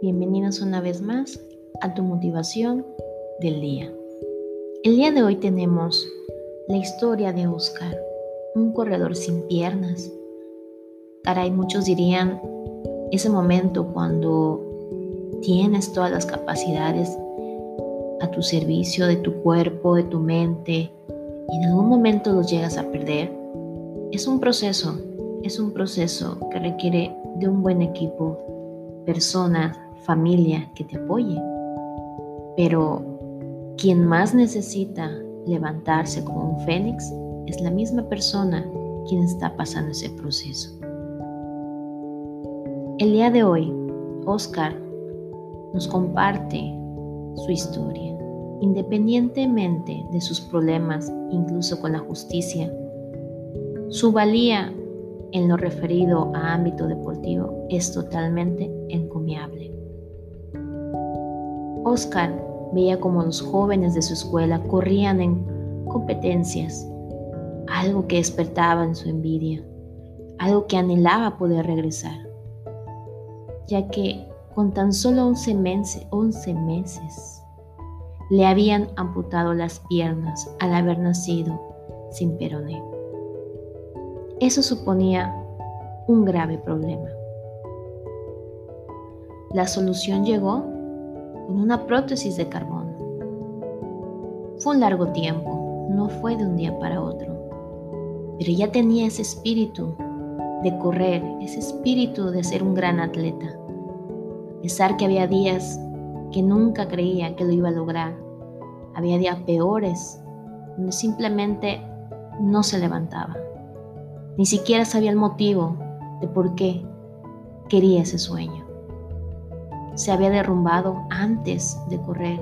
Bienvenidos una vez más a tu motivación del día. El día de hoy tenemos la historia de Oscar, un corredor sin piernas. Caray, muchos dirían ese momento cuando tienes todas las capacidades a tu servicio de tu cuerpo, de tu mente, y en algún momento los llegas a perder. Es un proceso, es un proceso que requiere de un buen equipo, personas, familia que te apoye. Pero quien más necesita levantarse como un fénix es la misma persona quien está pasando ese proceso. El día de hoy, Oscar nos comparte su historia. Independientemente de sus problemas, incluso con la justicia, su valía en lo referido a ámbito deportivo es totalmente encomiable. Oscar veía como los jóvenes de su escuela corrían en competencias, algo que despertaba en su envidia, algo que anhelaba poder regresar, ya que con tan solo 11 meses, 11 meses le habían amputado las piernas al haber nacido sin peroné. Eso suponía un grave problema. La solución llegó con una prótesis de carbono. Fue un largo tiempo, no fue de un día para otro, pero ya tenía ese espíritu de correr, ese espíritu de ser un gran atleta. A pesar que había días que nunca creía que lo iba a lograr, había días peores donde simplemente no se levantaba. Ni siquiera sabía el motivo de por qué quería ese sueño. Se había derrumbado antes de correr,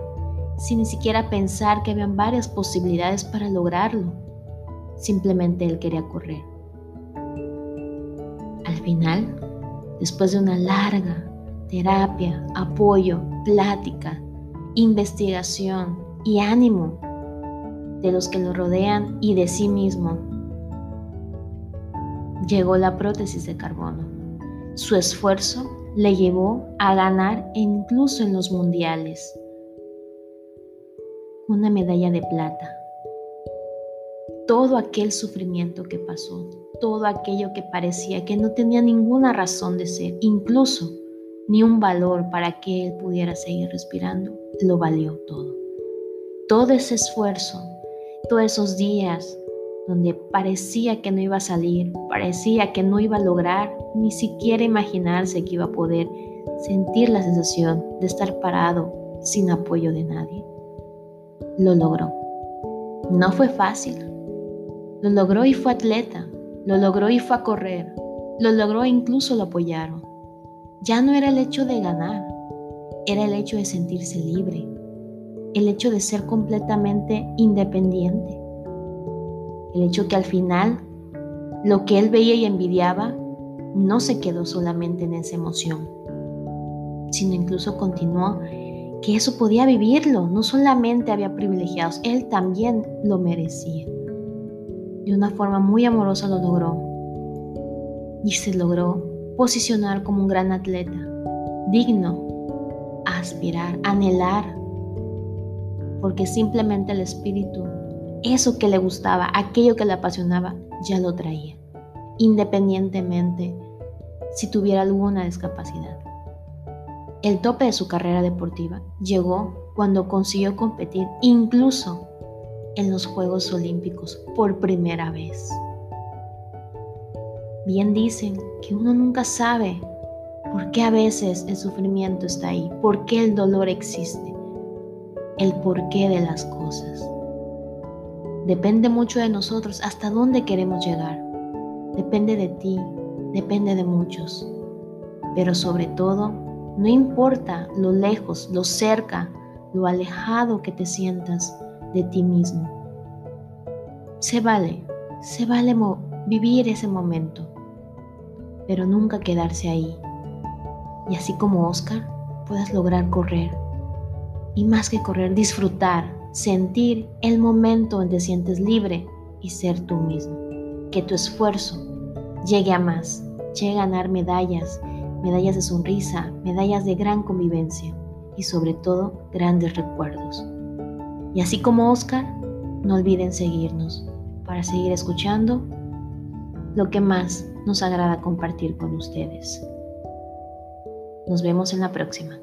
sin ni siquiera pensar que habían varias posibilidades para lograrlo. Simplemente él quería correr. Al final, después de una larga terapia, apoyo, plática, investigación y ánimo de los que lo rodean y de sí mismo, llegó la prótesis de carbono. Su esfuerzo le llevó a ganar incluso en los mundiales una medalla de plata. Todo aquel sufrimiento que pasó, todo aquello que parecía que no tenía ninguna razón de ser, incluso ni un valor para que él pudiera seguir respirando, lo valió todo. Todo ese esfuerzo, todos esos días donde parecía que no iba a salir, parecía que no iba a lograr ni siquiera imaginarse que iba a poder sentir la sensación de estar parado sin apoyo de nadie. Lo logró. No fue fácil. Lo logró y fue atleta. Lo logró y fue a correr. Lo logró e incluso lo apoyaron. Ya no era el hecho de ganar, era el hecho de sentirse libre, el hecho de ser completamente independiente el hecho que al final lo que él veía y envidiaba no se quedó solamente en esa emoción, sino incluso continuó que eso podía vivirlo, no solamente había privilegiados, él también lo merecía. De una forma muy amorosa lo logró y se logró posicionar como un gran atleta, digno, aspirar, anhelar, porque simplemente el espíritu eso que le gustaba, aquello que le apasionaba, ya lo traía, independientemente si tuviera alguna discapacidad. El tope de su carrera deportiva llegó cuando consiguió competir incluso en los Juegos Olímpicos por primera vez. Bien dicen que uno nunca sabe por qué a veces el sufrimiento está ahí, por qué el dolor existe, el porqué de las cosas. Depende mucho de nosotros hasta dónde queremos llegar. Depende de ti, depende de muchos. Pero sobre todo, no importa lo lejos, lo cerca, lo alejado que te sientas de ti mismo. Se vale, se vale vivir ese momento, pero nunca quedarse ahí. Y así como Oscar, puedas lograr correr. Y más que correr, disfrutar sentir el momento en que sientes libre y ser tú mismo. Que tu esfuerzo llegue a más, llegue a ganar medallas, medallas de sonrisa, medallas de gran convivencia y sobre todo grandes recuerdos. Y así como Oscar, no olviden seguirnos para seguir escuchando lo que más nos agrada compartir con ustedes. Nos vemos en la próxima.